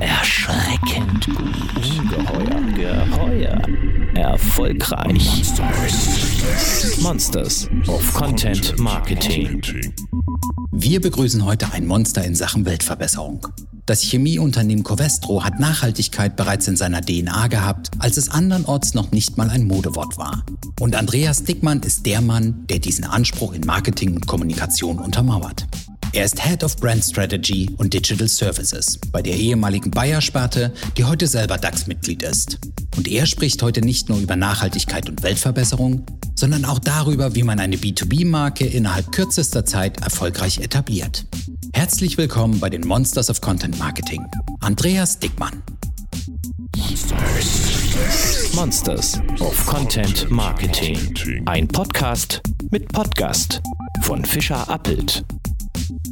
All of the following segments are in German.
Erschreckend gut. Ungeheuer. Geheuer. Erfolgreich. Monsters of Content Marketing. Wir begrüßen heute ein Monster in Sachen Weltverbesserung. Das Chemieunternehmen Covestro hat Nachhaltigkeit bereits in seiner DNA gehabt, als es andernorts noch nicht mal ein Modewort war. Und Andreas Dickmann ist der Mann, der diesen Anspruch in Marketing und Kommunikation untermauert. Er ist Head of Brand Strategy und Digital Services bei der ehemaligen Bayer-Sparte, die heute selber DAX-Mitglied ist. Und er spricht heute nicht nur über Nachhaltigkeit und Weltverbesserung, sondern auch darüber, wie man eine B2B-Marke innerhalb kürzester Zeit erfolgreich etabliert. Herzlich willkommen bei den Monsters of Content Marketing. Andreas Dickmann. Monsters of Content Marketing. Ein Podcast mit Podcast von Fischer Appelt.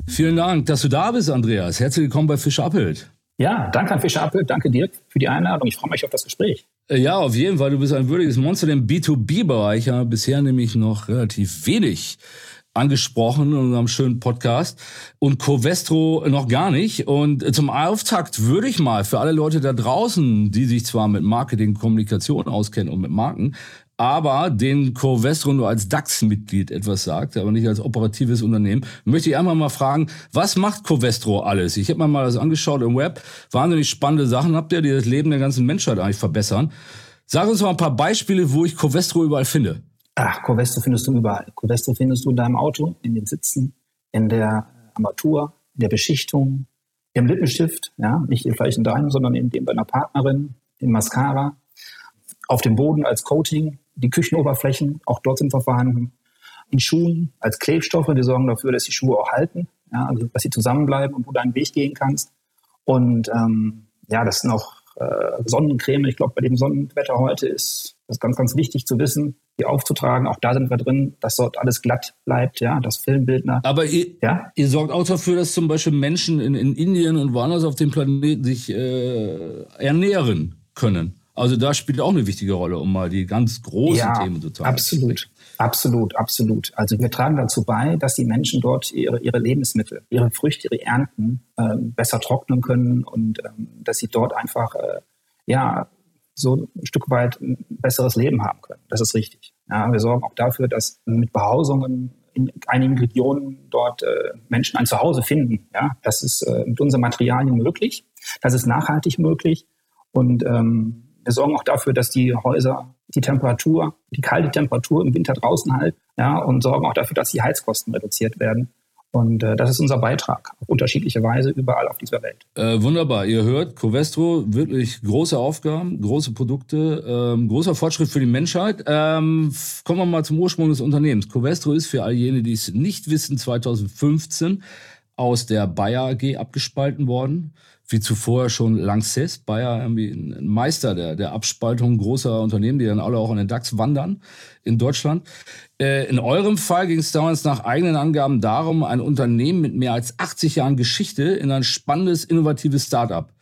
Vielen Dank, dass du da bist, Andreas. Herzlich willkommen bei Fischer Appelt. Ja, danke an Fischer Appelt, danke dir für die Einladung. Ich freue mich auf das Gespräch. Äh, ja, auf jeden Fall. Du bist ein würdiges Monster im B2B-Bereich. Ja, bisher nämlich noch relativ wenig angesprochen in unserem schönen Podcast und Covestro noch gar nicht. Und zum Auftakt würde ich mal für alle Leute da draußen, die sich zwar mit Marketing, Kommunikation auskennen und mit Marken, aber den Covestro nur als DAX-Mitglied etwas sagt, aber nicht als operatives Unternehmen, möchte ich einmal mal fragen, was macht Covestro alles? Ich habe mir mal das angeschaut im Web. Wahnsinnig spannende Sachen habt ihr, die das Leben der ganzen Menschheit eigentlich verbessern. Sag uns mal ein paar Beispiele, wo ich Covestro überall finde. Ach, Covestro findest du überall. Covestro findest du in deinem Auto, in den Sitzen, in der Armatur, in der Beschichtung, im Lippenstift, ja, nicht vielleicht in deinem, sondern in dem deiner Partnerin, im Mascara, auf dem Boden als Coating, die Küchenoberflächen, auch dort sind wir vorhanden, in Schuhen als Klebstoffe, die sorgen dafür, dass die Schuhe auch halten, ja, also dass sie zusammenbleiben und du deinen Weg gehen kannst. Und ähm, ja, das sind auch äh, Sonnencreme. Ich glaube, bei dem Sonnenwetter heute ist das ganz, ganz wichtig zu wissen, die aufzutragen. Auch da sind wir drin, dass dort alles glatt bleibt, ja, das Filmbildner. Aber ihr, ja? ihr sorgt auch dafür, dass zum Beispiel Menschen in, in Indien und woanders auf dem Planeten sich äh, ernähren können. Also da spielt auch eine wichtige Rolle, um mal die ganz großen ja, Themen zu zeigen. Absolut. Absolut, absolut. Also wir tragen dazu bei, dass die Menschen dort ihre, ihre Lebensmittel, ihre Früchte, ihre Ernten äh, besser trocknen können und ähm, dass sie dort einfach äh, ja so ein Stück weit ein besseres Leben haben können. Das ist richtig. Ja, wir sorgen auch dafür, dass mit Behausungen in einigen Regionen dort äh, Menschen ein Zuhause finden. Ja, das ist äh, mit unseren Materialien möglich. Das ist nachhaltig möglich und ähm, wir sorgen auch dafür, dass die Häuser die Temperatur, die kalte Temperatur im Winter draußen halten, ja, und sorgen auch dafür, dass die Heizkosten reduziert werden. Und äh, das ist unser Beitrag auf unterschiedliche Weise überall auf dieser Welt. Äh, wunderbar. Ihr hört, Covestro, wirklich große Aufgaben, große Produkte, ähm, großer Fortschritt für die Menschheit. Ähm, kommen wir mal zum Ursprung des Unternehmens. Covestro ist für all jene, die es nicht wissen, 2015 aus der Bayer AG abgespalten worden wie zuvor schon Lanxess, Bayer irgendwie ein Meister der, der Abspaltung großer Unternehmen, die dann alle auch in den DAX wandern in Deutschland. Äh, in eurem Fall ging es damals nach eigenen Angaben darum, ein Unternehmen mit mehr als 80 Jahren Geschichte in ein spannendes, innovatives Startup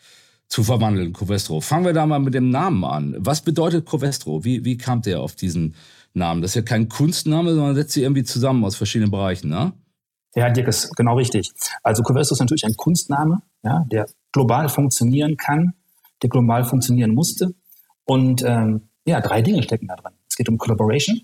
zu verwandeln, Covestro. Fangen wir da mal mit dem Namen an. Was bedeutet Covestro? Wie, wie kam der auf diesen Namen? Das ist ja kein Kunstname, sondern setzt sie irgendwie zusammen aus verschiedenen Bereichen, ne? Ja, Dirk ist genau richtig. Also Covestro ist natürlich ein Kunstname, ja, der global funktionieren kann, der global funktionieren musste. Und ähm, ja, drei Dinge stecken da drin. Es geht um Collaboration,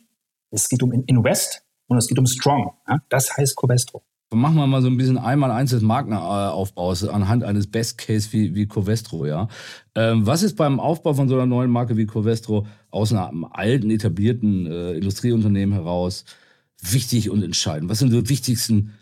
es geht um Invest und es geht um Strong. Ja? Das heißt Covestro. Machen wir mal so ein bisschen einmal eins des Markenaufbaus anhand eines Best Case wie, wie Covestro, ja. Ähm, was ist beim Aufbau von so einer neuen Marke wie Covestro aus einem alten, etablierten äh, Industrieunternehmen heraus wichtig und entscheidend? Was sind die wichtigsten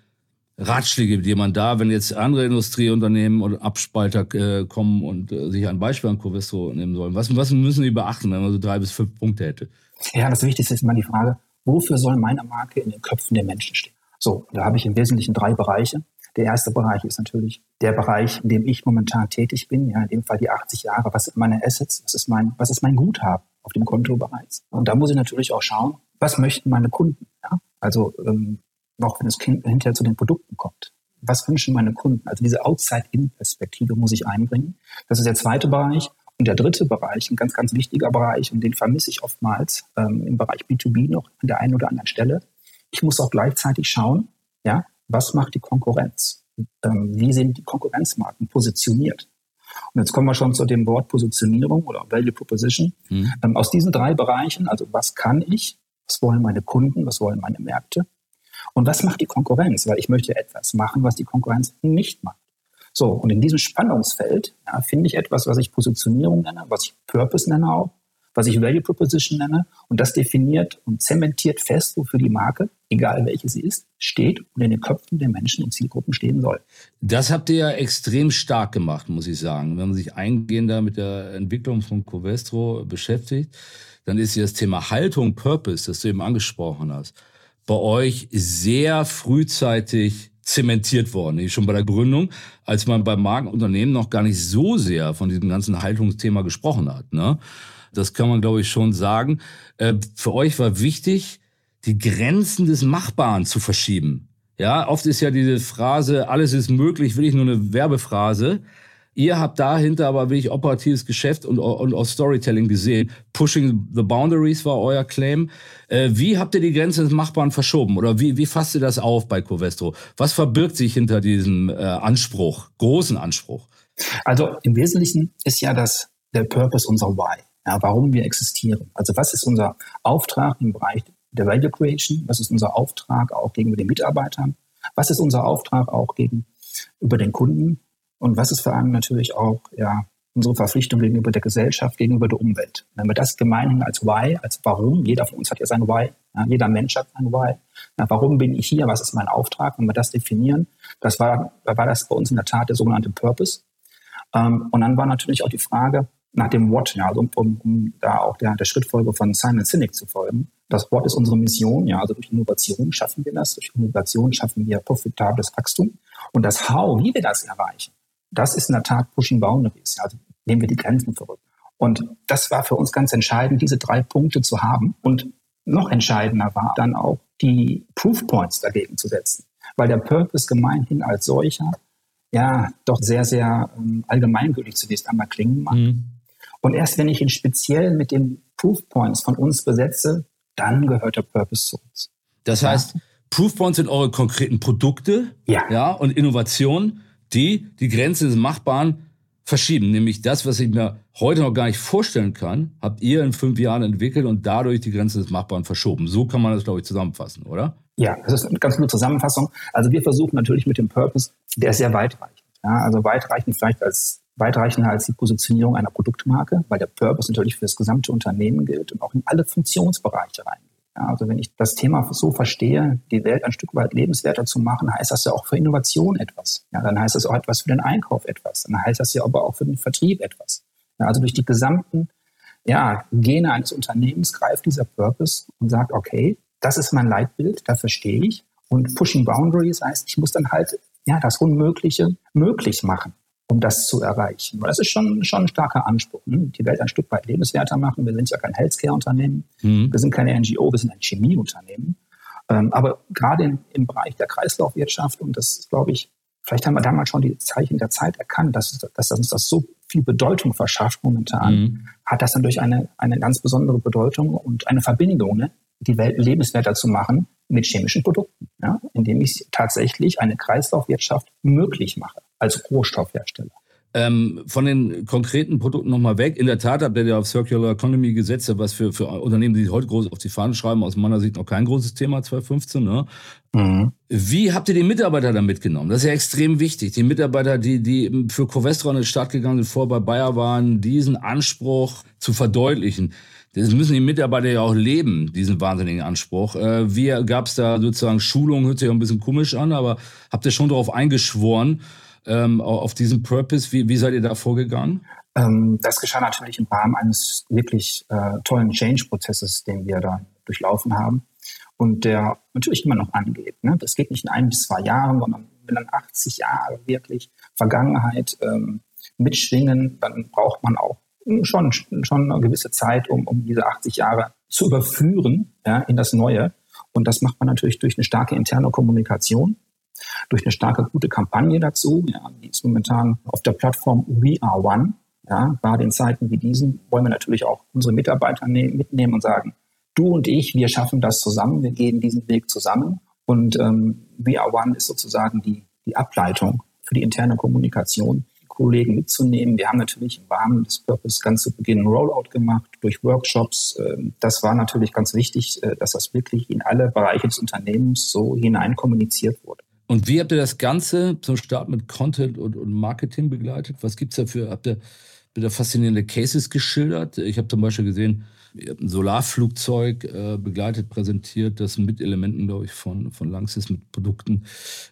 Ratschläge, die man da, wenn jetzt andere Industrieunternehmen oder Abspalter äh, kommen und äh, sich ein Beispiel an Covestro nehmen sollen? Was, was müssen die beachten, wenn man so drei bis fünf Punkte hätte? Ja, das Wichtigste ist immer die Frage, wofür soll meine Marke in den Köpfen der Menschen stehen? So, da habe ich im Wesentlichen drei Bereiche. Der erste Bereich ist natürlich der Bereich, in dem ich momentan tätig bin, ja, in dem Fall die 80 Jahre. Was sind meine Assets? Was ist mein, was ist mein Guthaben auf dem Konto bereits? Und da muss ich natürlich auch schauen, was möchten meine Kunden? Ja? Also ähm, auch wenn es hinterher zu den Produkten kommt. Was wünschen meine Kunden? Also diese Outside-In-Perspektive muss ich einbringen. Das ist der zweite Bereich. Und der dritte Bereich, ein ganz, ganz wichtiger Bereich, und den vermisse ich oftmals ähm, im Bereich B2B noch an der einen oder anderen Stelle. Ich muss auch gleichzeitig schauen, ja, was macht die Konkurrenz? ähm, wie sind die Konkurrenzmarken positioniert. Und jetzt kommen wir schon zu dem Wort Positionierung oder Value Proposition. Mhm. Ähm, aus diesen drei Bereichen, also was kann ich, was wollen meine Kunden, was wollen meine Märkte und was macht die Konkurrenz, weil ich möchte etwas machen, was die Konkurrenz nicht macht. So, und in diesem Spannungsfeld ja, finde ich etwas, was ich Positionierung nenne, was ich Purpose nenne auch, was ich Value Proposition nenne. Und das definiert und zementiert fest, wofür die Marke, egal welche sie ist, steht und in den Köpfen der Menschen und Zielgruppen stehen soll. Das habt ihr ja extrem stark gemacht, muss ich sagen. Wenn man sich eingehender mit der Entwicklung von Covestro beschäftigt, dann ist ja das Thema Haltung, Purpose, das du eben angesprochen hast, bei euch sehr frühzeitig zementiert worden. Schon bei der Gründung, als man beim Markenunternehmen noch gar nicht so sehr von diesem ganzen Haltungsthema gesprochen hat. Ne? Das kann man, glaube ich, schon sagen. Äh, für euch war wichtig, die Grenzen des Machbaren zu verschieben. Ja, oft ist ja diese Phrase, alles ist möglich, will ich nur eine Werbephrase. Ihr habt dahinter aber wirklich operatives Geschäft und, und auch Storytelling gesehen. Pushing the boundaries war euer Claim. Äh, wie habt ihr die Grenzen des Machbaren verschoben? Oder wie, wie fasst ihr das auf bei Covestro? Was verbirgt sich hinter diesem äh, Anspruch, großen Anspruch? Also im Wesentlichen ist ja das der Purpose unser Why ja, warum wir existieren. Also was ist unser Auftrag im Bereich der Value Creation? Was ist unser Auftrag auch gegenüber den Mitarbeitern? Was ist unser Auftrag auch gegenüber den Kunden? Und was ist vor allem natürlich auch ja, unsere Verpflichtung gegenüber der Gesellschaft, gegenüber der Umwelt? Wenn wir das gemeinhin als Why, als Warum, jeder von uns hat ja sein Why, ja, jeder Mensch hat sein Why. Ja, warum bin ich hier? Was ist mein Auftrag? Wenn wir das definieren, das war, war das bei uns in der Tat der sogenannte Purpose. Ähm, und dann war natürlich auch die Frage, nach dem What, ja, also um, um, da auch der, der Schrittfolge von Simon Sinek zu folgen. Das What ist unsere Mission, ja, also durch Innovation schaffen wir das, durch Innovation schaffen wir profitables Wachstum. Und das How, wie wir das erreichen, das ist in der Tat Pushing Boundaries, ja, also nehmen wir die Grenzen zurück. Und das war für uns ganz entscheidend, diese drei Punkte zu haben. Und noch entscheidender war dann auch, die Proof Points dagegen zu setzen. Weil der Purpose gemeinhin als solcher ja doch sehr, sehr ähm, allgemeingültig zunächst einmal klingen mag. Mhm. Und erst wenn ich ihn speziell mit den Proof Points von uns besetze, dann gehört der Purpose zu uns. Das heißt, ja. Proof Points sind eure konkreten Produkte ja. Ja, und Innovationen, die die Grenze des Machbaren verschieben. Nämlich das, was ich mir heute noch gar nicht vorstellen kann, habt ihr in fünf Jahren entwickelt und dadurch die Grenze des Machbaren verschoben. So kann man das, glaube ich, zusammenfassen, oder? Ja, das ist eine ganz gute Zusammenfassung. Also wir versuchen natürlich mit dem Purpose, der ist sehr weitreichend. Ja, also weitreichend vielleicht als weitreichender als die Positionierung einer Produktmarke, weil der Purpose natürlich für das gesamte Unternehmen gilt und auch in alle Funktionsbereiche reingeht. Ja, also wenn ich das Thema so verstehe, die Welt ein Stück weit lebenswerter zu machen, heißt das ja auch für Innovation etwas. Ja, dann heißt das auch etwas für den Einkauf etwas. Dann heißt das ja aber auch für den Vertrieb etwas. Ja, also durch die gesamten ja, Gene eines Unternehmens greift dieser Purpose und sagt, okay, das ist mein Leitbild, da verstehe ich. Und Pushing Boundaries heißt, ich muss dann halt ja, das Unmögliche möglich machen um das zu erreichen. Das ist schon, schon ein starker Anspruch. Ne? Die Welt ein Stück weit lebenswerter machen. Wir sind ja kein Healthcare-Unternehmen. Mhm. Wir sind keine NGO, wir sind ein Chemieunternehmen. Ähm, aber gerade im, im Bereich der Kreislaufwirtschaft, und das ist, glaube ich, vielleicht haben wir damals schon die Zeichen der Zeit erkannt, dass, dass uns das so viel Bedeutung verschafft momentan, mhm. hat das natürlich eine, eine ganz besondere Bedeutung und eine Verbindung, ne? die Welt lebenswerter zu machen mit chemischen Produkten, ja? indem ich tatsächlich eine Kreislaufwirtschaft möglich mache als Rohstoffhersteller. Ähm, von den konkreten Produkten nochmal weg. In der Tat habt ihr ja auf Circular Economy gesetzt, was für, für Unternehmen, die heute groß auf die Fahnen schreiben, aus meiner Sicht noch kein großes Thema 2015. Ne? Mhm. Wie habt ihr die Mitarbeiter da mitgenommen? Das ist ja extrem wichtig. Die Mitarbeiter, die, die für Covestro an den Start gegangen sind, vor bei Bayer waren, diesen Anspruch zu verdeutlichen. Das müssen die Mitarbeiter ja auch leben, diesen wahnsinnigen Anspruch. Äh, wie gab es da sozusagen Schulungen, hört sich ja ein bisschen komisch an, aber habt ihr schon darauf eingeschworen, ähm, auf diesen Purpose? Wie, wie seid ihr da vorgegangen? Ähm, das geschah natürlich im Rahmen eines wirklich äh, tollen Change-Prozesses, den wir da durchlaufen haben und der natürlich immer noch angeht. Ne? Das geht nicht in ein bis zwei Jahren, sondern wenn dann 80 Jahre wirklich Vergangenheit ähm, mitschwingen, dann braucht man auch schon, schon eine gewisse Zeit, um, um diese 80 Jahre zu überführen ja, in das Neue. Und das macht man natürlich durch eine starke interne Kommunikation durch eine starke, gute Kampagne dazu. Ja, die ist momentan auf der Plattform We Are One. Ja, gerade in Zeiten wie diesen wollen wir natürlich auch unsere Mitarbeiter ne mitnehmen und sagen, du und ich, wir schaffen das zusammen, wir gehen diesen Weg zusammen. Und ähm, We Are One ist sozusagen die, die Ableitung für die interne Kommunikation, die Kollegen mitzunehmen. Wir haben natürlich im Rahmen des Purpose ganz zu Beginn einen Rollout gemacht durch Workshops. Ähm, das war natürlich ganz wichtig, äh, dass das wirklich in alle Bereiche des Unternehmens so hinein kommuniziert wurde. Und wie habt ihr das Ganze zum Start mit Content und, und Marketing begleitet? Was gibt es dafür? Habt ihr wieder faszinierende Cases geschildert? Ich habe zum Beispiel gesehen, ein Solarflugzeug äh, begleitet, präsentiert, das mit Elementen, glaube ich, von, von Langsys mit Produkten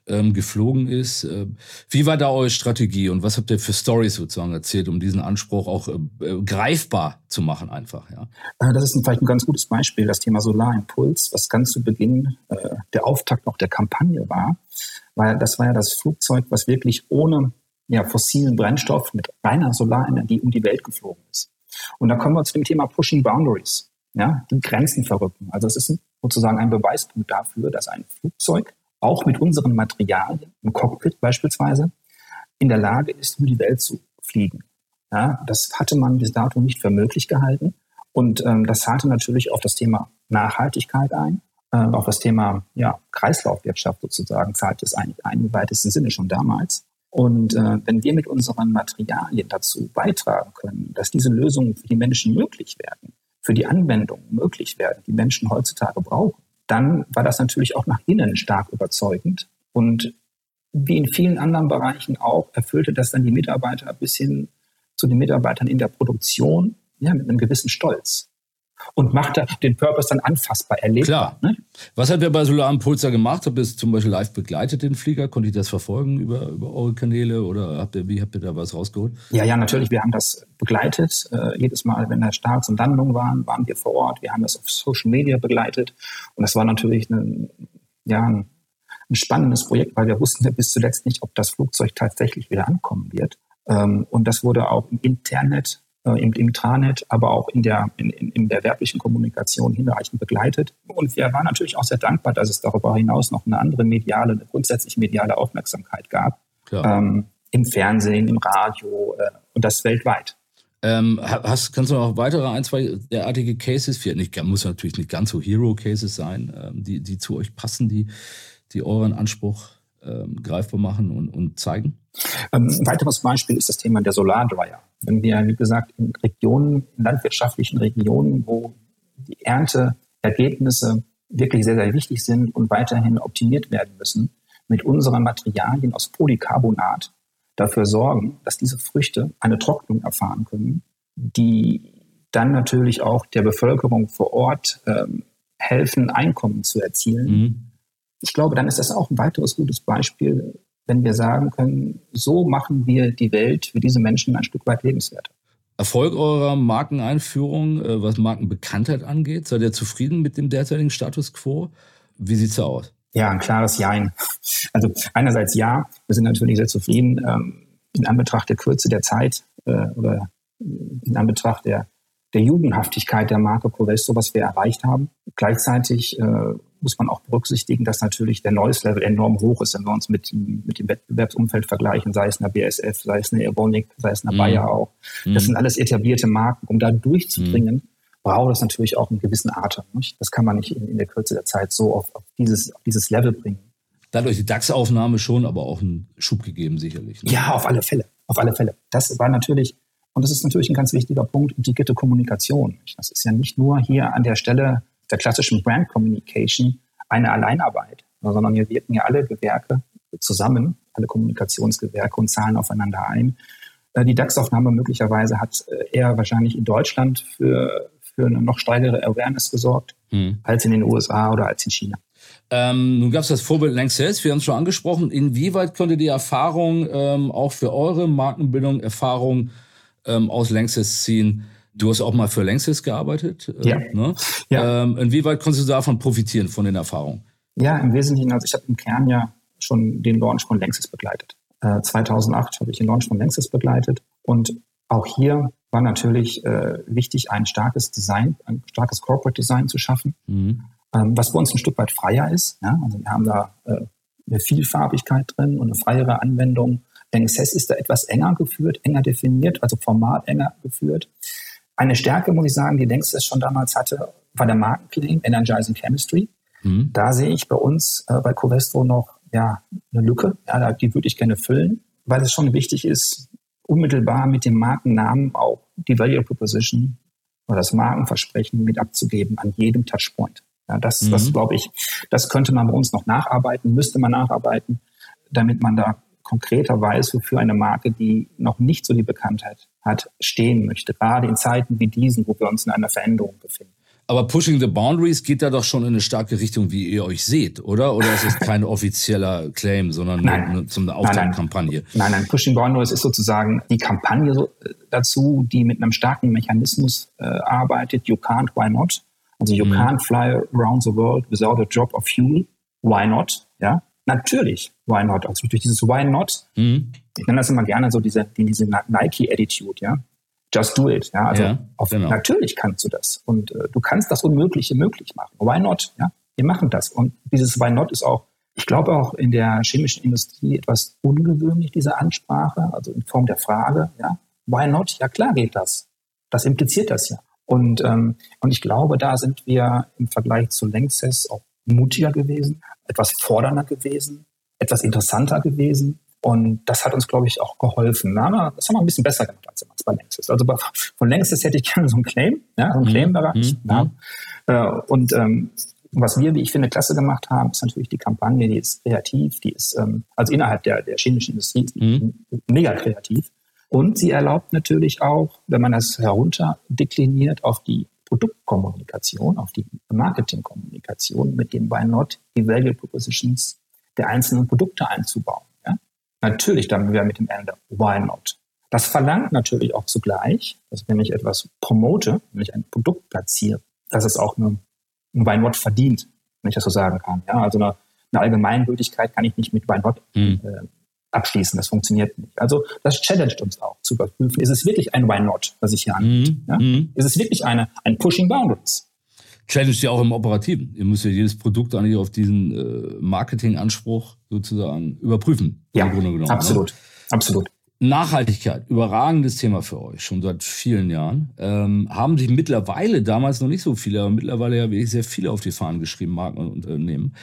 ähm, geflogen ist. Äh, wie war da eure Strategie und was habt ihr für Stories sozusagen erzählt, um diesen Anspruch auch äh, äh greifbar zu machen einfach? Ja? Äh, das ist vielleicht ein ganz gutes Beispiel, das Thema Solarimpuls, was ganz zu Beginn äh, der Auftakt noch der Kampagne war, weil das war ja das Flugzeug, was wirklich ohne ja, fossilen Brennstoff mit reiner Solarenergie um die Welt geflogen ist. Und da kommen wir zu dem Thema Pushing Boundaries, ja, die Grenzen verrücken. Also es ist sozusagen ein Beweispunkt dafür, dass ein Flugzeug auch mit unseren Materialien, im Cockpit beispielsweise, in der Lage ist, um die Welt zu fliegen. Ja, das hatte man bis dato nicht für möglich gehalten. Und ähm, das zahlte natürlich auf das Thema Nachhaltigkeit ein, äh, auf das Thema ja, Kreislaufwirtschaft sozusagen zahlt es eigentlich ein, im weitesten Sinne schon damals. Und äh, wenn wir mit unseren Materialien dazu beitragen können, dass diese Lösungen für die Menschen möglich werden, für die Anwendung möglich werden, die Menschen heutzutage brauchen, dann war das natürlich auch nach innen stark überzeugend. Und wie in vielen anderen Bereichen auch, erfüllte das dann die Mitarbeiter bis hin zu den Mitarbeitern in der Produktion ja, mit einem gewissen Stolz und macht den Purpose dann anfassbar erlebbar. Klar. Ne? Was hat ihr bei Solar Impulsar gemacht? Habt ihr es zum Beispiel live begleitet, den Flieger? Konnte ich das verfolgen über, über eure Kanäle oder habt ihr, wie habt ihr da was rausgeholt? Ja, ja, natürlich. Wir haben das begleitet. Äh, jedes Mal, wenn da Starts und Landungen waren, waren wir vor Ort. Wir haben das auf Social Media begleitet. Und das war natürlich ein, ja, ein, ein spannendes Projekt, weil wir wussten ja bis zuletzt nicht, ob das Flugzeug tatsächlich wieder ankommen wird. Ähm, und das wurde auch im Internet äh, im, im Intranet, aber auch in der, in, in der werblichen Kommunikation hinreichend begleitet. Und wir waren natürlich auch sehr dankbar, dass es darüber hinaus noch eine andere mediale, eine grundsätzlich mediale Aufmerksamkeit gab. Ähm, Im Fernsehen, im Radio äh, und das weltweit. Ähm, hast, kannst du noch weitere ein, zwei derartige Cases, für, nicht, muss natürlich nicht ganz so Hero-Cases sein, ähm, die, die zu euch passen, die, die euren Anspruch ähm, greifbar machen und, und zeigen? Ähm, ein weiteres Beispiel ist das Thema der Solardryer. Wenn wir, wie gesagt, in Regionen, in landwirtschaftlichen Regionen, wo die Ernteergebnisse wirklich sehr, sehr wichtig sind und weiterhin optimiert werden müssen, mit unseren Materialien aus Polycarbonat dafür sorgen, dass diese Früchte eine Trocknung erfahren können, die dann natürlich auch der Bevölkerung vor Ort ähm, helfen, Einkommen zu erzielen. Mhm. Ich glaube, dann ist das auch ein weiteres gutes Beispiel wenn wir sagen können, so machen wir die Welt für diese Menschen ein Stück weit lebenswerter. Erfolg eurer Markeneinführung, äh, was Markenbekanntheit angeht, seid ihr zufrieden mit dem derzeitigen Status quo? Wie sieht es aus? Ja, ein klares Jein. Also einerseits ja, wir sind natürlich sehr zufrieden ähm, in Anbetracht der Kürze der Zeit äh, oder in Anbetracht der, der Jugendhaftigkeit der Marke Provesto, was wir erreicht haben. Gleichzeitig äh, muss man auch berücksichtigen, dass natürlich der Noise Level enorm hoch ist, wenn wir uns mit, mit dem Wettbewerbsumfeld vergleichen, sei es eine BSF, sei es eine Evonik, sei es eine mhm. Bayer auch. Das mhm. sind alles etablierte Marken. Um da durchzudringen, mhm. braucht es natürlich auch einen gewissen Atem. Nicht? Das kann man nicht in, in, der Kürze der Zeit so auf, auf, dieses, auf dieses Level bringen. Dadurch die DAX-Aufnahme schon, aber auch einen Schub gegeben, sicherlich. Ne? Ja, auf alle Fälle. Auf alle Fälle. Das war natürlich, und das ist natürlich ein ganz wichtiger Punkt, integrierte Kommunikation. Das ist ja nicht nur hier an der Stelle der klassischen Brand Communication eine Alleinarbeit, sondern wir wirken ja alle Gewerke zusammen, alle Kommunikationsgewerke und zahlen aufeinander ein. Äh, die DAX-Aufnahme möglicherweise hat äh, eher wahrscheinlich in Deutschland für, für eine noch steigere Awareness gesorgt hm. als in den USA oder als in China. Ähm, nun gab es das Vorbild Lanxess, wir haben es schon angesprochen. Inwieweit konnte die Erfahrung ähm, auch für eure Markenbildung Erfahrung ähm, aus Lanxess ziehen? Du hast auch mal für Längsys gearbeitet. Äh, ja. Ne? ja. Ähm, inwieweit konntest du davon profitieren, von den Erfahrungen? Ja, im Wesentlichen, also ich habe im Kern ja schon den Launch von Längsys begleitet. Äh, 2008 habe ich den Launch von Längsys begleitet und auch hier war natürlich äh, wichtig, ein starkes Design, ein starkes Corporate Design zu schaffen, mhm. ähm, was bei uns ein Stück weit freier ist. Ja? Also wir haben da äh, eine Vielfarbigkeit drin und eine freiere Anwendung. Lanxess ist da etwas enger geführt, enger definiert, also formal enger geführt. Eine Stärke, muss ich sagen, die Längstes schon damals hatte, war der Markenclaim Energizing Chemistry. Mhm. Da sehe ich bei uns, äh, bei Covestro noch ja, eine Lücke, ja, die würde ich gerne füllen, weil es schon wichtig ist, unmittelbar mit dem Markennamen auch die Value Proposition oder das Markenversprechen mit abzugeben an jedem Touchpoint. Ja, das, mhm. das glaube ich, das könnte man bei uns noch nacharbeiten, müsste man nacharbeiten, damit man da konkreter weiß, wofür eine Marke, die noch nicht so die Bekanntheit hat, stehen möchte. Gerade in Zeiten wie diesen, wo wir uns in einer Veränderung befinden. Aber Pushing the Boundaries geht da doch schon in eine starke Richtung, wie ihr euch seht, oder? Oder ist es kein offizieller Claim, sondern nein, nur zum Auftaktkampagne? Nein, nein, Pushing Boundaries ist sozusagen die Kampagne äh, dazu, die mit einem starken Mechanismus äh, arbeitet. You can't, why not? Also you mhm. can't fly around the world without a drop of fuel. Why not? Ja, natürlich. Why not? Also durch dieses Why not? Mhm. Ich nenne das immer gerne so diese, diese Nike-Attitude, ja just do it. Ja, also ja, auf, genau. natürlich kannst du das. Und äh, du kannst das Unmögliche möglich machen. Why not? Ja, wir machen das. Und dieses Why not ist auch, ich glaube auch in der chemischen Industrie etwas ungewöhnlich, diese Ansprache, also in Form der Frage, ja, why not? Ja, klar geht das. Das impliziert das ja. Und, ähm, und ich glaube, da sind wir im Vergleich zu Lanxess auch mutiger gewesen, etwas fordernder gewesen, etwas interessanter gewesen und das hat uns, glaube ich, auch geholfen. das haben wir ein bisschen besser gemacht als bei Längstes. Also bei, von Längstes hätte ich gerne so einen Claim, ja, so einen mhm. Claim-Bereich. Mhm. Ja. Äh, und ähm, was wir, wie ich finde, klasse gemacht haben, ist natürlich die Kampagne, die ist kreativ, die ist, ähm, also innerhalb der, der chemischen Industrie mhm. mega kreativ. Und sie erlaubt natürlich auch, wenn man das herunterdekliniert auf die Produktkommunikation, auf die Marketingkommunikation, mit dem Why Not die Value Propositions der einzelnen Produkte einzubauen. Natürlich dann wieder mit dem Ende, why not? Das verlangt natürlich auch zugleich, dass wenn ich etwas promote, wenn ich ein Produkt platziere, dass es auch eine, ein Why not verdient, wenn ich das so sagen kann. Ja, also eine, eine Allgemeingültigkeit kann ich nicht mit Why not mhm. äh, abschließen. Das funktioniert nicht. Also das challenged uns auch zu überprüfen. Ist es wirklich ein Why not, was ich hier anbiete? Mhm. Ja? Mhm. Ist es wirklich eine, ein Pushing Boundaries? Challenge ja auch im Operativen. Ihr müsst ja jedes Produkt eigentlich auf diesen äh, Marketinganspruch sozusagen überprüfen. Ja, genommen, ne? absolut, ne? absolut. Nachhaltigkeit, überragendes Thema für euch, schon seit vielen Jahren. Ähm, haben sich mittlerweile, damals noch nicht so viele, aber mittlerweile ja wirklich sehr viele auf die Fahnen geschrieben, Marken und Unternehmen.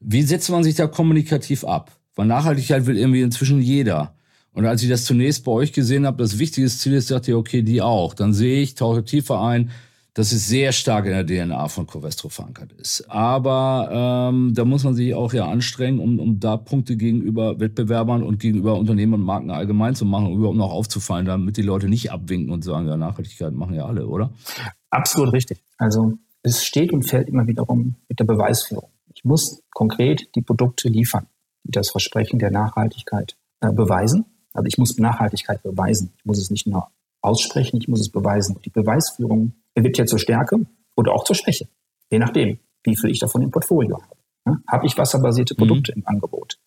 Wie setzt man sich da kommunikativ ab? Weil Nachhaltigkeit will irgendwie inzwischen jeder. Und als ich das zunächst bei euch gesehen habe, das wichtige Ziel ist, dachte ich, okay, die auch. Dann sehe ich, tauche tiefer ein, dass es sehr stark in der DNA von Covestro verankert ist. Aber ähm, da muss man sich auch ja anstrengen, um, um da Punkte gegenüber Wettbewerbern und gegenüber Unternehmen und Marken allgemein zu machen, um überhaupt noch aufzufallen, damit die Leute nicht abwinken und sagen, ja, Nachhaltigkeit machen ja alle, oder? Absolut richtig. Also es steht und fällt immer wiederum mit der Beweisführung. Ich muss konkret die Produkte liefern, das Versprechen der Nachhaltigkeit äh, beweisen. Also ich muss Nachhaltigkeit beweisen. Ich muss es nicht nur aussprechen, ich muss es beweisen. Die Beweisführung wird ja zur Stärke oder auch zur Schwäche. Je nachdem, wie viel ich davon im Portfolio habe. Ja, habe ich wasserbasierte mhm. Produkte mhm. im Angebot?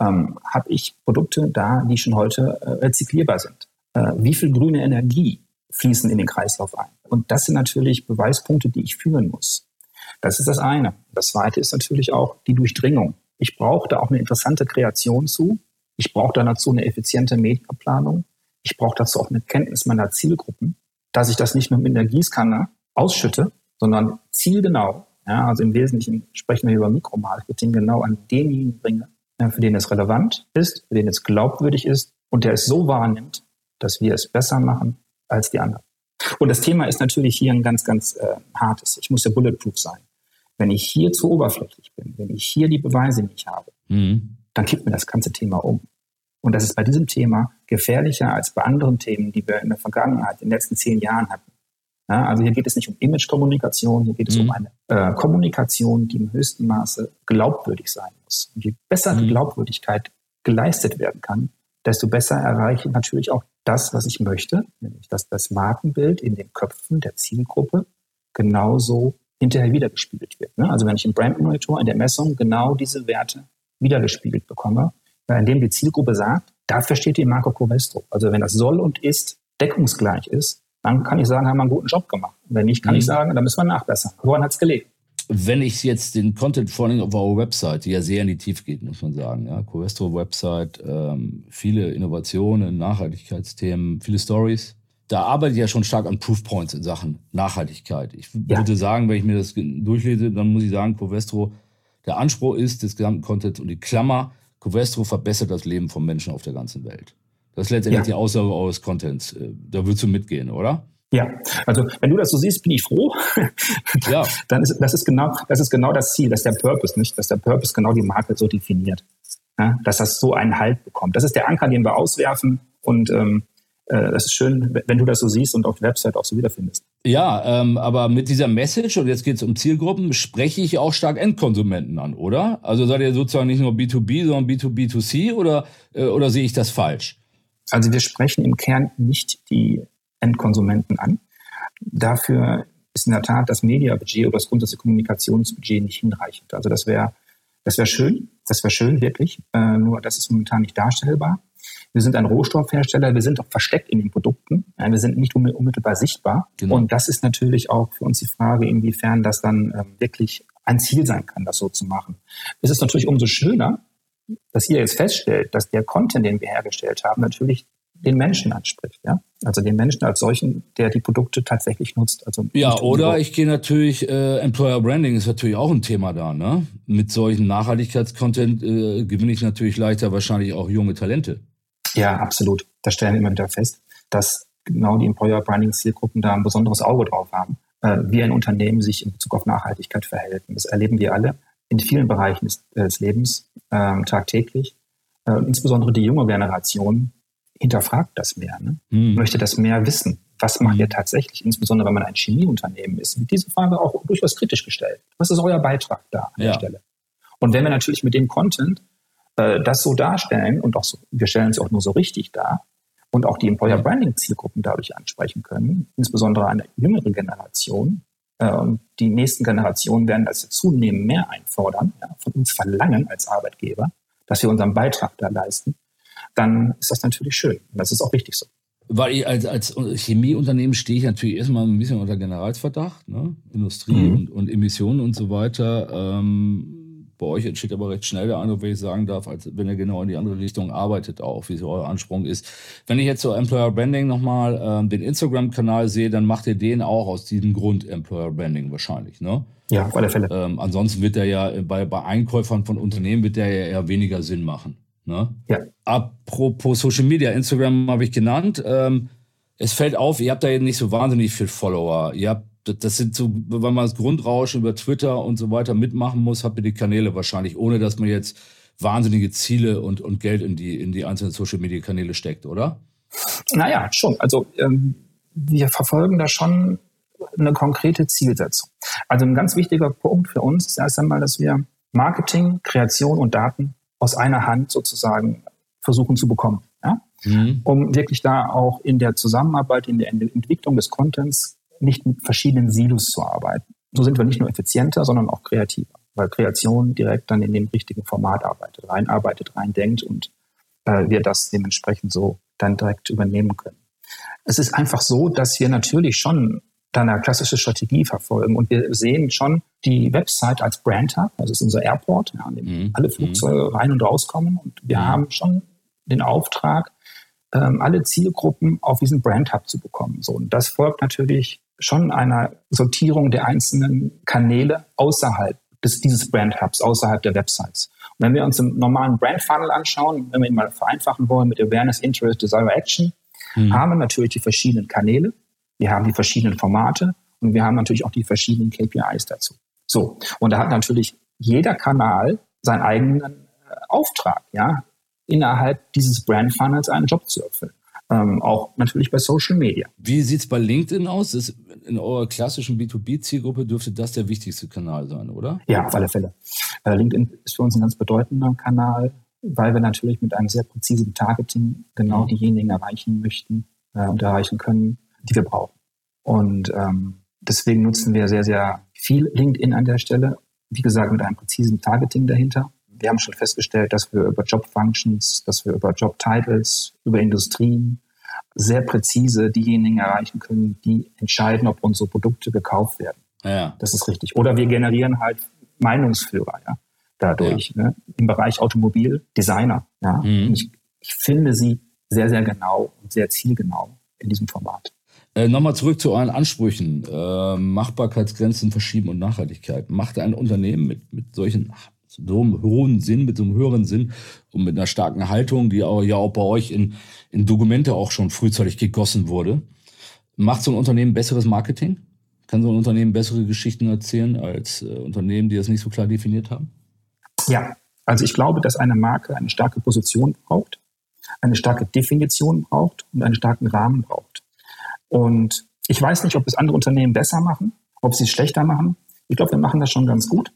Ähm, habe ich Produkte da, die schon heute äh, rezyklierbar sind? Äh, wie viel grüne Energie fließen in den Kreislauf ein? Und das sind natürlich Beweispunkte, die ich führen muss. Das ist das eine. Das zweite ist natürlich auch die Durchdringung. Ich brauche da auch eine interessante Kreation zu. Ich brauche da dazu eine effiziente Mediaplanung. Ich brauche dazu auch eine Kenntnis meiner Zielgruppen dass ich das nicht nur mit einer Gießkanne ausschütte, sondern zielgenau, ja, also im Wesentlichen sprechen wir über Mikromarketing, genau an denjenigen bringe, für den es relevant ist, für den es glaubwürdig ist und der es so wahrnimmt, dass wir es besser machen als die anderen. Und das Thema ist natürlich hier ein ganz, ganz äh, hartes. Ich muss ja bulletproof sein. Wenn ich hier zu oberflächlich bin, wenn ich hier die Beweise nicht habe, mhm. dann kippt mir das ganze Thema um. Und das ist bei diesem Thema gefährlicher als bei anderen Themen, die wir in der Vergangenheit, in den letzten zehn Jahren hatten. Ja, also hier geht es nicht um Image-Kommunikation, hier geht es mhm. um eine äh, Kommunikation, die im höchsten Maße glaubwürdig sein muss. Und je besser mhm. die Glaubwürdigkeit geleistet werden kann, desto besser erreiche ich natürlich auch das, was ich möchte, nämlich dass das Markenbild in den Köpfen der Zielgruppe genauso hinterher wiedergespiegelt wird. Ne? Also wenn ich im Brand Monitor in der Messung genau diese Werte wiedergespiegelt bekomme, in dem die Zielgruppe sagt, dafür steht die Marke Covestro. Also wenn das soll und ist deckungsgleich ist, dann kann ich sagen, haben wir einen guten Job gemacht. wenn nicht, kann mhm. ich sagen, dann müssen wir nachbessern. Woran hat es gelegen? Wenn ich jetzt den Content vor allem auf eurer Website, die ja sehr in die Tiefe geht, muss man sagen, ja, Covestro Website, ähm, viele Innovationen, Nachhaltigkeitsthemen, viele Stories. Da arbeitet ja schon stark an Proofpoints in Sachen Nachhaltigkeit. Ich ja. würde sagen, wenn ich mir das durchlese, dann muss ich sagen, Covestro, der Anspruch ist des gesamten Contents und die Klammer Covestro verbessert das Leben von Menschen auf der ganzen Welt. Das ist letztendlich ja. die Aussage eures Contents. Äh, da würdest du mitgehen, oder? Ja, also wenn du das so siehst, bin ich froh. ja. Dann ist das ist genau das ist genau das Ziel, dass der Purpose nicht, dass der Purpose genau die Marke so definiert, ja? dass das so einen Halt bekommt. Das ist der Anker, den wir auswerfen und ähm, äh, das ist schön, wenn du das so siehst und auf der Website auch so wiederfindest. Ja, ähm, aber mit dieser Message, und jetzt geht es um Zielgruppen, spreche ich auch stark Endkonsumenten an, oder? Also seid ihr sozusagen nicht nur B2B, sondern B2B2C oder, äh, oder sehe ich das falsch? Also wir sprechen im Kern nicht die Endkonsumenten an. Dafür ist in der Tat das Mediabudget oder das grundsätzliche Kommunikationsbudget nicht hinreichend. Also das wäre das wäre schön, das wäre schön wirklich, äh, nur das ist momentan nicht darstellbar. Wir sind ein Rohstoffhersteller, wir sind auch versteckt in den Produkten, wir sind nicht unmittelbar sichtbar. Genau. Und das ist natürlich auch für uns die Frage, inwiefern das dann ähm, wirklich ein Ziel sein kann, das so zu machen. Es ist natürlich umso schöner, dass ihr jetzt feststellt, dass der Content, den wir hergestellt haben, natürlich den Menschen anspricht, ja. Also den Menschen als solchen, der die Produkte tatsächlich nutzt. Also ja, oder ich gehe natürlich, äh, Employer Branding ist natürlich auch ein Thema da, ne? Mit solchen Nachhaltigkeitscontent äh, gewinne ich natürlich leichter wahrscheinlich auch junge Talente. Ja, absolut. Da stellen wir immer wieder fest, dass genau die Employer Branding Zielgruppen da ein besonderes Auge drauf haben, äh, wie ein Unternehmen sich in Bezug auf Nachhaltigkeit verhält. Und das erleben wir alle in vielen Bereichen des, des Lebens äh, tagtäglich. Äh, insbesondere die junge Generation hinterfragt das mehr, ne? hm. möchte das mehr wissen. Was macht ihr tatsächlich, insbesondere wenn man ein Chemieunternehmen ist, wird diese Frage auch durchaus kritisch gestellt. Was ist euer Beitrag da an ja. der Stelle? Und wenn wir natürlich mit dem Content äh, das so darstellen und auch so, wir stellen es auch nur so richtig dar und auch die Employer Branding Zielgruppen dadurch ansprechen können, insbesondere eine jüngere Generation. Äh, und die nächsten Generationen werden das zunehmend mehr einfordern, ja, von uns verlangen als Arbeitgeber, dass wir unseren Beitrag da leisten, dann ist das natürlich schön. Und das ist auch richtig so. Weil ich als, als Chemieunternehmen stehe ich natürlich erstmal ein bisschen unter Generalsverdacht, ne? Industrie mhm. und, und Emissionen und so weiter. Ähm, bei euch entsteht aber recht schnell der Eindruck, wenn ich sagen darf, als wenn ihr genau in die andere Richtung arbeitet, auch wie so euer Ansprung ist. Wenn ich jetzt so Employer Branding nochmal ähm, den Instagram-Kanal sehe, dann macht ihr den auch aus diesem Grund Employer Branding wahrscheinlich, ne? Ja, auf alle Fälle. Ähm, ansonsten wird der ja bei, bei Einkäufern von Unternehmen wird der ja eher weniger Sinn machen. Ne? Ja. Apropos Social Media, Instagram habe ich genannt. Ähm, es fällt auf, ihr habt da jetzt nicht so wahnsinnig viel Follower. Ihr habt das sind so, wenn man das Grundrauschen über Twitter und so weiter mitmachen muss, habt ihr die Kanäle wahrscheinlich, ohne dass man jetzt wahnsinnige Ziele und, und Geld in die, in die einzelnen Social Media Kanäle steckt, oder? Naja, schon. Also ähm, wir verfolgen da schon eine konkrete Zielsetzung. Also ein ganz wichtiger Punkt für uns ist erst einmal, dass wir Marketing, Kreation und Daten aus einer Hand sozusagen versuchen zu bekommen. Ja? Mhm. Um wirklich da auch in der Zusammenarbeit, in der Entwicklung des Contents nicht mit verschiedenen Silos zu arbeiten. So sind wir nicht nur effizienter, sondern auch kreativer, weil Kreation direkt dann in dem richtigen Format arbeitet, reinarbeitet, reindenkt und äh, wir das dementsprechend so dann direkt übernehmen können. Es ist einfach so, dass wir natürlich schon dann eine klassische Strategie verfolgen und wir sehen schon die Website als Brand Hub, das ist unser Airport, ja, an dem mhm. alle Flugzeuge mhm. rein und rauskommen und wir mhm. haben schon den Auftrag, ähm, alle Zielgruppen auf diesen Brand Hub zu bekommen. So, und das folgt natürlich schon einer Sortierung der einzelnen Kanäle außerhalb des, dieses Brand Hubs, außerhalb der Websites. Und wenn wir uns im normalen Brand Funnel anschauen, wenn wir ihn mal vereinfachen wollen mit Awareness, Interest, Desire, Action, mhm. haben wir natürlich die verschiedenen Kanäle, wir haben die verschiedenen Formate und wir haben natürlich auch die verschiedenen KPIs dazu. So. Und da hat natürlich jeder Kanal seinen eigenen äh, Auftrag, ja, innerhalb dieses Brand Funnels einen Job zu erfüllen ähm, auch natürlich bei Social Media. Wie sieht es bei LinkedIn aus? Ist in eurer klassischen B2B-Zielgruppe dürfte das der wichtigste Kanal sein, oder? Ja, auf alle Fälle. Äh, LinkedIn ist für uns ein ganz bedeutender Kanal, weil wir natürlich mit einem sehr präzisen Targeting genau mhm. diejenigen erreichen möchten äh, und erreichen können, die wir brauchen. Und ähm, deswegen nutzen wir sehr, sehr viel LinkedIn an der Stelle. Wie gesagt, mit einem präzisen Targeting dahinter wir haben schon festgestellt, dass wir über Job Functions, dass wir über Job Titles, über Industrien sehr präzise diejenigen erreichen können, die entscheiden, ob unsere Produkte gekauft werden. Ja. Das ist richtig. Oder wir generieren halt Meinungsführer, ja, dadurch. Ja. Ne? Im Bereich Automobil, Designer. Ja. Mhm. Ich, ich finde sie sehr, sehr genau und sehr zielgenau in diesem Format. Äh, Nochmal zurück zu euren Ansprüchen. Äh, Machbarkeitsgrenzen verschieben und Nachhaltigkeit. Macht ein Unternehmen mit, mit solchen so einem hohen Sinn, mit so einem höheren Sinn und mit einer starken Haltung, die auch, ja auch bei euch in, in Dokumente auch schon frühzeitig gegossen wurde. Macht so ein Unternehmen besseres Marketing? Kann so ein Unternehmen bessere Geschichten erzählen als äh, Unternehmen, die das nicht so klar definiert haben? Ja, also ich glaube, dass eine Marke eine starke Position braucht, eine starke Definition braucht und einen starken Rahmen braucht. Und ich weiß nicht, ob es andere Unternehmen besser machen, ob sie es schlechter machen. Ich glaube, wir machen das schon ganz gut.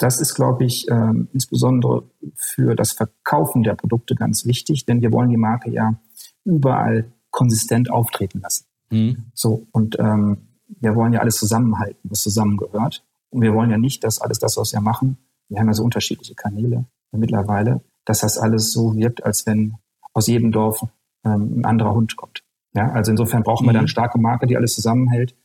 Das ist, glaube ich, äh, insbesondere für das Verkaufen der Produkte ganz wichtig, denn wir wollen die Marke ja überall konsistent auftreten lassen. Mhm. So, und ähm, wir wollen ja alles zusammenhalten, was zusammengehört. Und wir wollen ja nicht, dass alles das, was wir machen, wir haben ja so unterschiedliche Kanäle mittlerweile, dass das alles so wirkt, als wenn aus jedem Dorf ähm, ein anderer Hund kommt. Ja, also insofern brauchen wir mhm. dann eine starke Marke, die alles zusammenhält.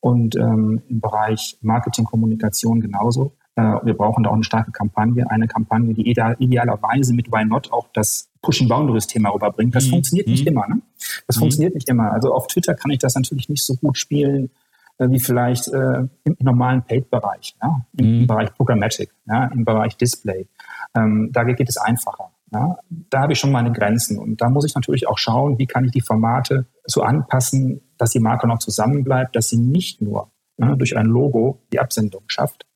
Und ähm, im Bereich Marketing, Kommunikation genauso. Äh, wir brauchen da auch eine starke Kampagne, eine Kampagne, die ideal, idealerweise mit Why Not auch das Pushing Boundaries Thema rüberbringt. Das mhm. funktioniert nicht mhm. immer. Ne? Das mhm. funktioniert nicht immer. Also auf Twitter kann ich das natürlich nicht so gut spielen äh, wie vielleicht äh, im normalen Paid-Bereich, ja? Im, mhm. Bereich Programmatic, ja? im Bereich Display. Ähm, da geht es einfacher. Ja, da habe ich schon meine Grenzen. Und da muss ich natürlich auch schauen, wie kann ich die Formate so anpassen, dass die Marke noch zusammenbleibt, dass sie nicht nur ja, durch ein Logo die Absendung schafft.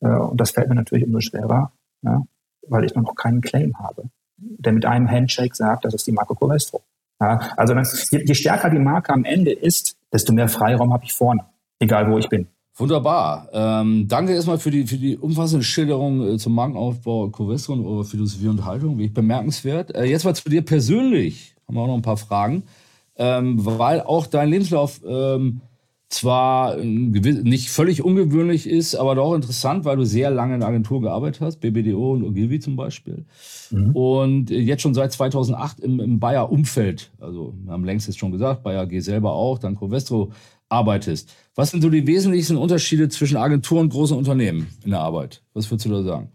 Äh, und das fällt mir natürlich umso schwerer, ja, weil ich noch keinen Claim habe, der mit einem Handshake sagt, das ist die Marke Covestro. Ja, also je, je stärker die Marke am Ende ist, desto mehr Freiraum habe ich vorne, egal wo ich bin. Wunderbar. Ähm, danke erstmal für die, für die umfassende Schilderung äh, zum Markenaufbau Covestro und eure Philosophie und Haltung. Wie bemerkenswert. Äh, jetzt mal zu dir persönlich. Haben wir auch noch ein paar Fragen. Ähm, weil auch dein Lebenslauf ähm, zwar nicht völlig ungewöhnlich ist, aber doch interessant, weil du sehr lange in der Agentur gearbeitet hast, BBDO und Ogilvy zum Beispiel. Mhm. Und jetzt schon seit 2008 im, im Bayer-Umfeld, also wir haben längst jetzt schon gesagt, Bayer G selber auch, dann Covestro arbeitest. Was sind so die wesentlichsten Unterschiede zwischen Agentur und großen Unternehmen in der Arbeit? Was würdest du da sagen?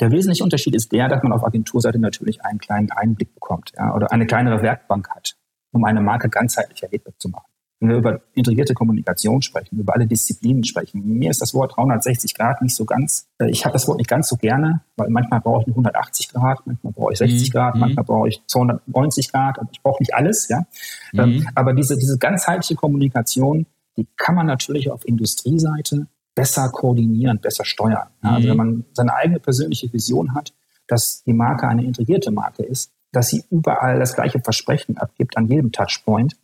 Der wesentliche Unterschied ist der, dass man auf Agenturseite natürlich einen kleinen Einblick bekommt ja, oder eine kleinere Werkbank hat, um eine Marke ganzheitlich erlebbar zu machen wenn wir über integrierte Kommunikation sprechen, über alle Disziplinen sprechen. Mir ist das Wort 360 Grad nicht so ganz, äh, ich habe das Wort nicht ganz so gerne, weil manchmal brauche ich 180 Grad, manchmal brauche ich 60 mhm. Grad, mhm. manchmal brauche ich 290 Grad, also ich brauche nicht alles, ja. Ähm, mhm. Aber diese, diese ganzheitliche Kommunikation, die kann man natürlich auf Industrieseite besser koordinieren, besser steuern. Also mhm. wenn man seine eigene persönliche Vision hat, dass die Marke eine integrierte Marke ist, dass sie überall das gleiche Versprechen abgibt an jedem Touchpoint,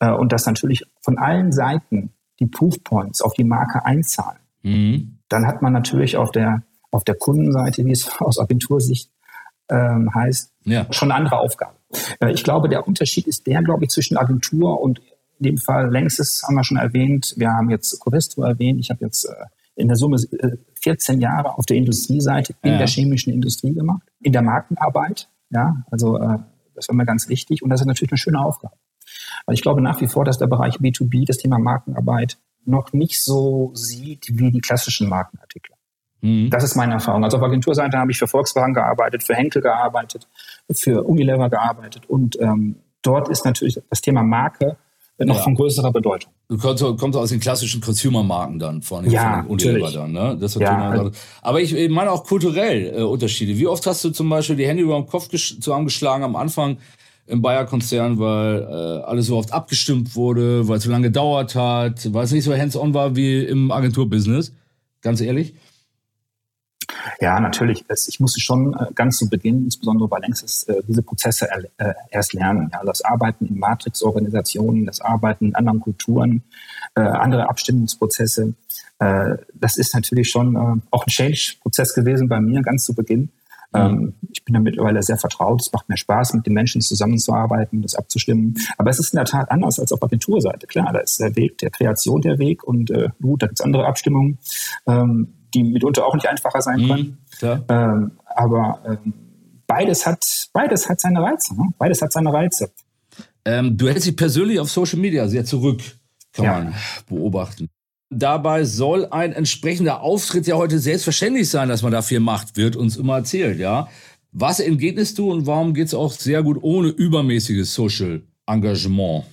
äh, und dass natürlich von allen Seiten die Proofpoints auf die Marke einzahlen, mhm. dann hat man natürlich auf der, auf der Kundenseite, wie es aus Agentursicht ähm, heißt, ja. schon eine andere Aufgabe. Äh, ich glaube, der Unterschied ist der, glaube ich, zwischen Agentur und in dem Fall längstes haben wir schon erwähnt. Wir haben jetzt Covestro erwähnt. Ich habe jetzt äh, in der Summe 14 äh, Jahre auf der Industrieseite in ja. der chemischen Industrie gemacht, in der Markenarbeit. Ja, also äh, das war mir ganz wichtig und das ist natürlich eine schöne Aufgabe. Weil ich glaube nach wie vor, dass der Bereich B2B das Thema Markenarbeit noch nicht so sieht wie die klassischen Markenartikler. Mhm. Das ist meine Erfahrung. Also auf Agenturseite habe ich für Volkswagen gearbeitet, für Henkel gearbeitet, für Unilever gearbeitet und ähm, dort ist natürlich das Thema Marke noch ja. von größerer Bedeutung. Du kommst, kommst aus den klassischen Consumer-Marken dann, vor allem ja, von Unilever dann, ne? Das ja, also, aber ich, ich meine auch kulturell äh, Unterschiede. Wie oft hast du zum Beispiel die Hände über den Kopf zusammengeschlagen am Anfang im Bayer-Konzern, weil äh, alles so oft abgestimmt wurde, weil es so lange gedauert hat, weil es nicht so hands-on war wie im Agenturbusiness. Ganz ehrlich. Ja, natürlich. Ich musste schon äh, ganz zu Beginn, insbesondere bei Längstes, äh, diese Prozesse äh, erst lernen. Das Arbeiten in Matrix-Organisationen, das Arbeiten in anderen Kulturen, andere Abstimmungsprozesse. Das ist natürlich schon auch ein Change-Prozess gewesen bei mir ganz zu Beginn. Mhm. Ähm, ich bin da mittlerweile sehr vertraut. Es macht mir Spaß, mit den Menschen zusammenzuarbeiten, das abzustimmen. Aber es ist in der Tat anders als auf Agenturseite. Klar, da ist der Weg der Kreation der Weg und äh, gut, da gibt es andere Abstimmungen, ähm, die mitunter auch nicht einfacher sein mhm, können. Ähm, aber ähm, beides hat beides hat seine Reize. Ne? Beides hat seine Reize. Ähm, du hältst dich persönlich auf Social Media sehr zurück, kann ja. man beobachten. Dabei soll ein entsprechender Auftritt ja heute selbstverständlich sein, dass man da viel macht, wird uns immer erzählt, ja. Was entgegnest du und warum geht es auch sehr gut ohne übermäßiges Social Engagement?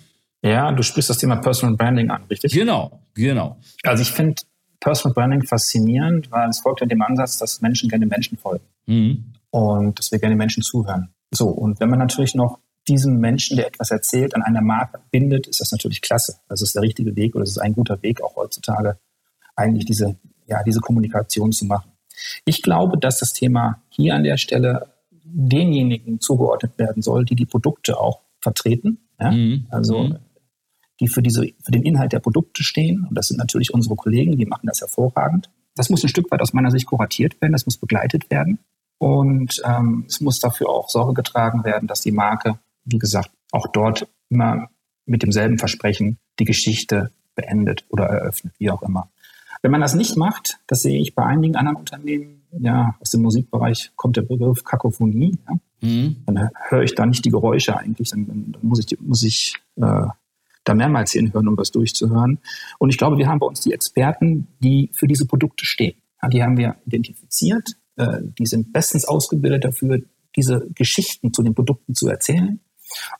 Ja, du sprichst das Thema Personal Branding an, richtig? Genau, genau. Also ich finde, Personal Branding faszinierend, weil es folgt ja dem Ansatz, dass Menschen gerne Menschen folgen. Mhm. Und dass wir gerne Menschen zuhören. So, und wenn man natürlich noch diesen Menschen, der etwas erzählt, an einer Marke bindet, ist das natürlich klasse. Das ist der richtige Weg oder es ist ein guter Weg, auch heutzutage eigentlich diese, ja, diese Kommunikation zu machen. Ich glaube, dass das Thema hier an der Stelle denjenigen zugeordnet werden soll, die die Produkte auch vertreten. Ja? Mhm. Also mhm. die für, diese, für den Inhalt der Produkte stehen. Und das sind natürlich unsere Kollegen, die machen das hervorragend. Das muss ein Stück weit aus meiner Sicht kuratiert werden, das muss begleitet werden. Und ähm, es muss dafür auch Sorge getragen werden, dass die Marke, wie gesagt, auch dort immer mit demselben Versprechen die Geschichte beendet oder eröffnet, wie auch immer. Wenn man das nicht macht, das sehe ich bei einigen anderen Unternehmen, ja, aus dem Musikbereich kommt der Begriff Kakophonie. Ja? Mhm. Dann höre ich da nicht die Geräusche eigentlich, dann, dann muss ich, muss ich äh, da mehrmals hinhören, um was durchzuhören. Und ich glaube, wir haben bei uns die Experten, die für diese Produkte stehen. Ja, die haben wir identifiziert, äh, die sind bestens ausgebildet dafür, diese Geschichten zu den Produkten zu erzählen.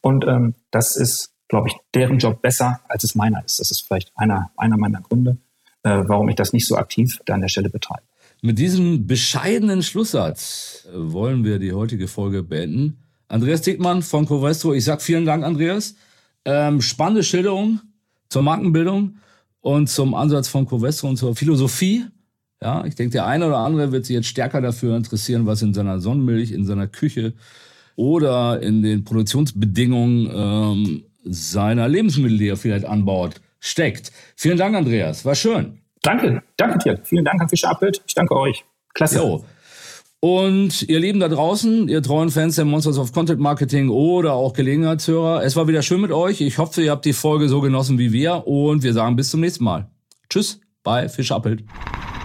Und ähm, das ist, glaube ich, deren Job besser, als es meiner ist. Das ist vielleicht einer, einer meiner Gründe, äh, warum ich das nicht so aktiv da an der Stelle betreibe. Mit diesem bescheidenen Schlusssatz äh, wollen wir die heutige Folge beenden. Andreas Dickmann von Covestro, ich sag vielen Dank, Andreas. Ähm, spannende Schilderung zur Markenbildung und zum Ansatz von Covestro und zur Philosophie. Ja, ich denke, der eine oder andere wird sich jetzt stärker dafür interessieren, was in seiner Sonnenmilch, in seiner Küche oder in den Produktionsbedingungen ähm, seiner Lebensmittel, die er vielleicht anbaut, steckt. Vielen Dank, Andreas. War schön. Danke, danke dir. Vielen Dank an Fischer Appelt. Ich danke euch. Klasse. Jo. Und ihr Lieben da draußen, ihr treuen Fans der Monsters of Content Marketing oder auch Gelegenheitshörer, es war wieder schön mit euch. Ich hoffe, ihr habt die Folge so genossen wie wir und wir sagen bis zum nächsten Mal. Tschüss bei Fisch Appelt.